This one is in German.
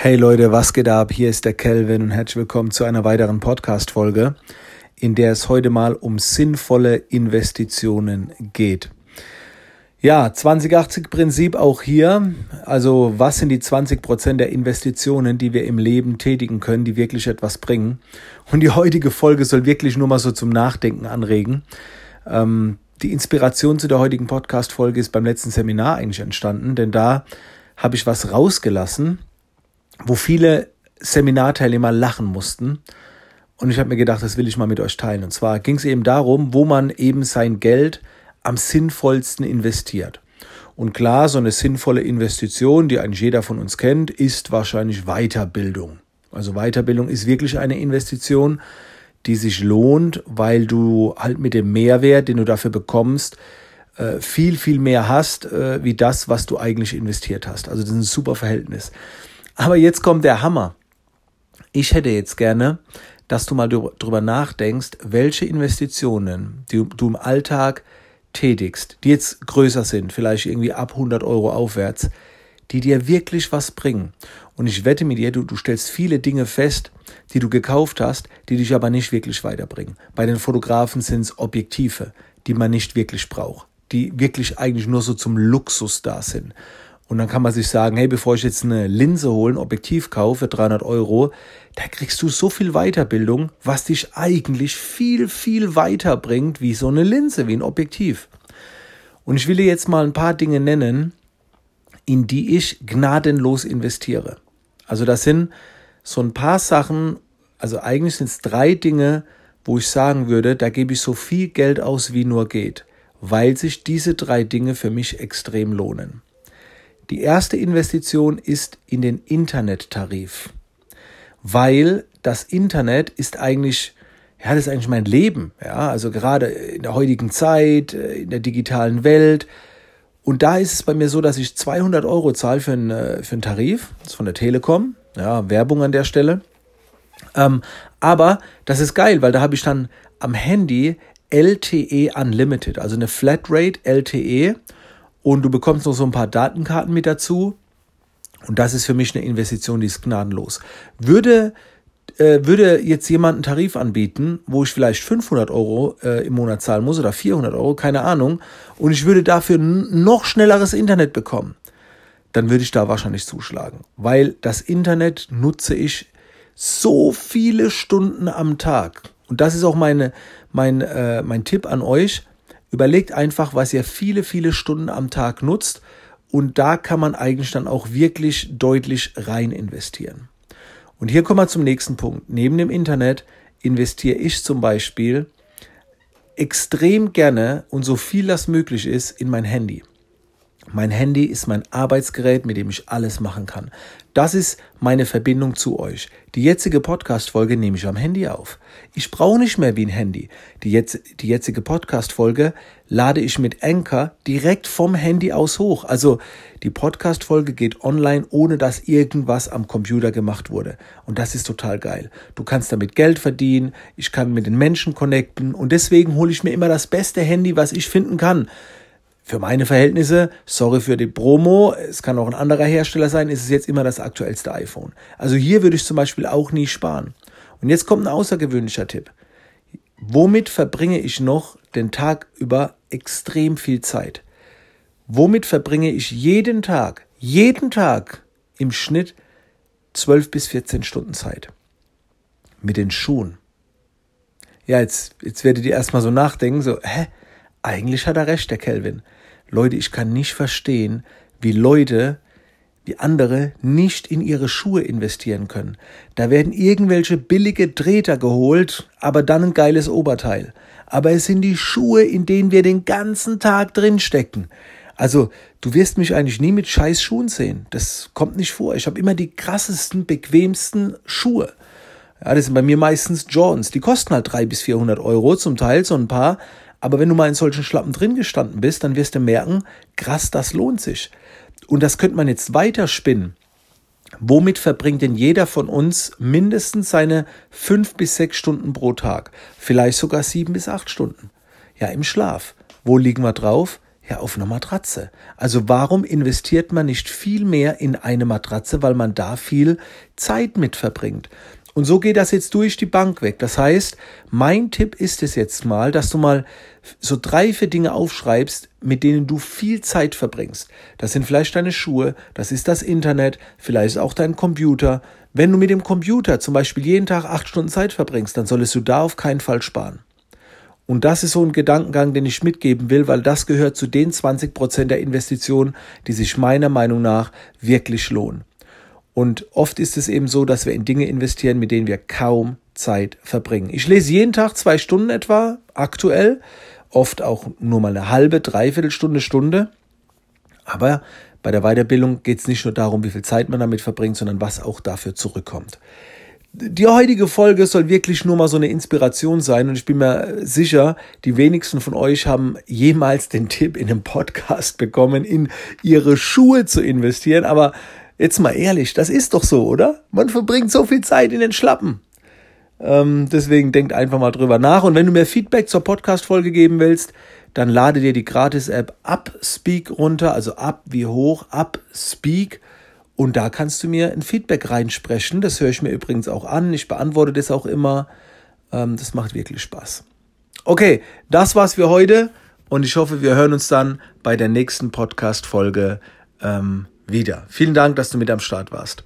Hey Leute, was geht ab? Hier ist der Kelvin und herzlich willkommen zu einer weiteren Podcast-Folge, in der es heute mal um sinnvolle Investitionen geht. Ja, 2080-Prinzip auch hier. Also, was sind die 20 Prozent der Investitionen, die wir im Leben tätigen können, die wirklich etwas bringen? Und die heutige Folge soll wirklich nur mal so zum Nachdenken anregen. Ähm, die Inspiration zu der heutigen Podcast-Folge ist beim letzten Seminar eigentlich entstanden, denn da habe ich was rausgelassen, wo viele Seminarteilnehmer lachen mussten. Und ich habe mir gedacht, das will ich mal mit euch teilen. Und zwar ging es eben darum, wo man eben sein Geld am sinnvollsten investiert. Und klar, so eine sinnvolle Investition, die eigentlich jeder von uns kennt, ist wahrscheinlich Weiterbildung. Also Weiterbildung ist wirklich eine Investition, die sich lohnt, weil du halt mit dem Mehrwert, den du dafür bekommst, äh, viel, viel mehr hast, äh, wie das, was du eigentlich investiert hast. Also das ist ein super Verhältnis. Aber jetzt kommt der Hammer. Ich hätte jetzt gerne, dass du mal drüber nachdenkst, welche Investitionen die du im Alltag tätigst, die jetzt größer sind, vielleicht irgendwie ab 100 Euro aufwärts, die dir wirklich was bringen. Und ich wette mit dir, du, du stellst viele Dinge fest, die du gekauft hast, die dich aber nicht wirklich weiterbringen. Bei den Fotografen sind es Objektive, die man nicht wirklich braucht, die wirklich eigentlich nur so zum Luxus da sind. Und dann kann man sich sagen, hey, bevor ich jetzt eine Linse hole, ein Objektiv kaufe, 300 Euro, da kriegst du so viel Weiterbildung, was dich eigentlich viel, viel weiterbringt wie so eine Linse, wie ein Objektiv. Und ich will dir jetzt mal ein paar Dinge nennen, in die ich gnadenlos investiere. Also das sind so ein paar Sachen, also eigentlich sind es drei Dinge, wo ich sagen würde, da gebe ich so viel Geld aus, wie nur geht, weil sich diese drei Dinge für mich extrem lohnen. Die erste Investition ist in den Internettarif, weil das Internet ist eigentlich ja, das ist eigentlich mein Leben, ja, also gerade in der heutigen Zeit, äh, in der digitalen Welt. Und da ist es bei mir so, dass ich 200 Euro zahle für einen, äh, für einen Tarif, das ist von der Telekom, ja, Werbung an der Stelle. Ähm, aber das ist geil, weil da habe ich dann am Handy LTE Unlimited, also eine Flatrate LTE und du bekommst noch so ein paar Datenkarten mit dazu. Und das ist für mich eine Investition, die ist gnadenlos. Würde, äh, würde jetzt jemand einen Tarif anbieten, wo ich vielleicht 500 Euro äh, im Monat zahlen muss oder 400 Euro, keine Ahnung, und ich würde dafür noch schnelleres Internet bekommen, dann würde ich da wahrscheinlich zuschlagen. Weil das Internet nutze ich so viele Stunden am Tag. Und das ist auch meine, mein, äh, mein Tipp an euch. Überlegt einfach, was ihr viele, viele Stunden am Tag nutzt und da kann man eigentlich dann auch wirklich deutlich rein investieren. Und hier kommen wir zum nächsten Punkt. Neben dem Internet investiere ich zum Beispiel extrem gerne und so viel das möglich ist in mein Handy. Mein Handy ist mein Arbeitsgerät, mit dem ich alles machen kann. Das ist meine Verbindung zu euch. Die jetzige Podcast-Folge nehme ich am Handy auf. Ich brauche nicht mehr wie ein Handy. Die, jetzt, die jetzige Podcast-Folge lade ich mit Anchor direkt vom Handy aus hoch. Also die Podcast-Folge geht online, ohne dass irgendwas am Computer gemacht wurde. Und das ist total geil. Du kannst damit Geld verdienen, ich kann mit den Menschen connecten und deswegen hole ich mir immer das beste Handy, was ich finden kann für meine Verhältnisse, sorry für die Promo, es kann auch ein anderer Hersteller sein, ist es jetzt immer das aktuellste iPhone. Also hier würde ich zum Beispiel auch nie sparen. Und jetzt kommt ein außergewöhnlicher Tipp. Womit verbringe ich noch den Tag über extrem viel Zeit? Womit verbringe ich jeden Tag, jeden Tag im Schnitt 12 bis 14 Stunden Zeit? Mit den Schuhen. Ja, jetzt, jetzt werdet ihr erstmal so nachdenken, so, hä? Eigentlich hat er recht, der Kelvin. Leute, ich kann nicht verstehen, wie Leute, wie andere nicht in ihre Schuhe investieren können. Da werden irgendwelche billige Treter geholt, aber dann ein geiles Oberteil. Aber es sind die Schuhe, in denen wir den ganzen Tag drinstecken. Also, du wirst mich eigentlich nie mit scheiß Schuhen sehen. Das kommt nicht vor. Ich habe immer die krassesten, bequemsten Schuhe. Ja, das sind bei mir meistens Jordans. Die kosten halt drei bis vierhundert Euro zum Teil, so ein paar. Aber wenn du mal in solchen Schlappen drin gestanden bist, dann wirst du merken, krass, das lohnt sich. Und das könnte man jetzt weiterspinnen. Womit verbringt denn jeder von uns mindestens seine fünf bis sechs Stunden pro Tag? Vielleicht sogar sieben bis acht Stunden. Ja, im Schlaf. Wo liegen wir drauf? Ja, auf einer Matratze. Also warum investiert man nicht viel mehr in eine Matratze, weil man da viel Zeit mit verbringt? Und so geht das jetzt durch die Bank weg. Das heißt, mein Tipp ist es jetzt mal, dass du mal so drei, vier Dinge aufschreibst, mit denen du viel Zeit verbringst. Das sind vielleicht deine Schuhe, das ist das Internet, vielleicht auch dein Computer. Wenn du mit dem Computer zum Beispiel jeden Tag acht Stunden Zeit verbringst, dann solltest du da auf keinen Fall sparen. Und das ist so ein Gedankengang, den ich mitgeben will, weil das gehört zu den 20 Prozent der Investitionen, die sich meiner Meinung nach wirklich lohnen. Und oft ist es eben so, dass wir in Dinge investieren, mit denen wir kaum Zeit verbringen. Ich lese jeden Tag zwei Stunden etwa, aktuell, oft auch nur mal eine halbe, dreiviertel Stunde, Stunde. Aber bei der Weiterbildung geht es nicht nur darum, wie viel Zeit man damit verbringt, sondern was auch dafür zurückkommt. Die heutige Folge soll wirklich nur mal so eine Inspiration sein und ich bin mir sicher, die wenigsten von euch haben jemals den Tipp in einem Podcast bekommen, in ihre Schuhe zu investieren, aber Jetzt mal ehrlich, das ist doch so, oder? Man verbringt so viel Zeit in den Schlappen. Ähm, deswegen denkt einfach mal drüber nach. Und wenn du mir Feedback zur Podcast-Folge geben willst, dann lade dir die Gratis-App Upspeak runter, also Up wie hoch, Upspeak. Und da kannst du mir ein Feedback reinsprechen. Das höre ich mir übrigens auch an. Ich beantworte das auch immer. Ähm, das macht wirklich Spaß. Okay, das war's für heute. Und ich hoffe, wir hören uns dann bei der nächsten Podcast-Folge. Ähm, wieder. Vielen Dank, dass du mit am Start warst.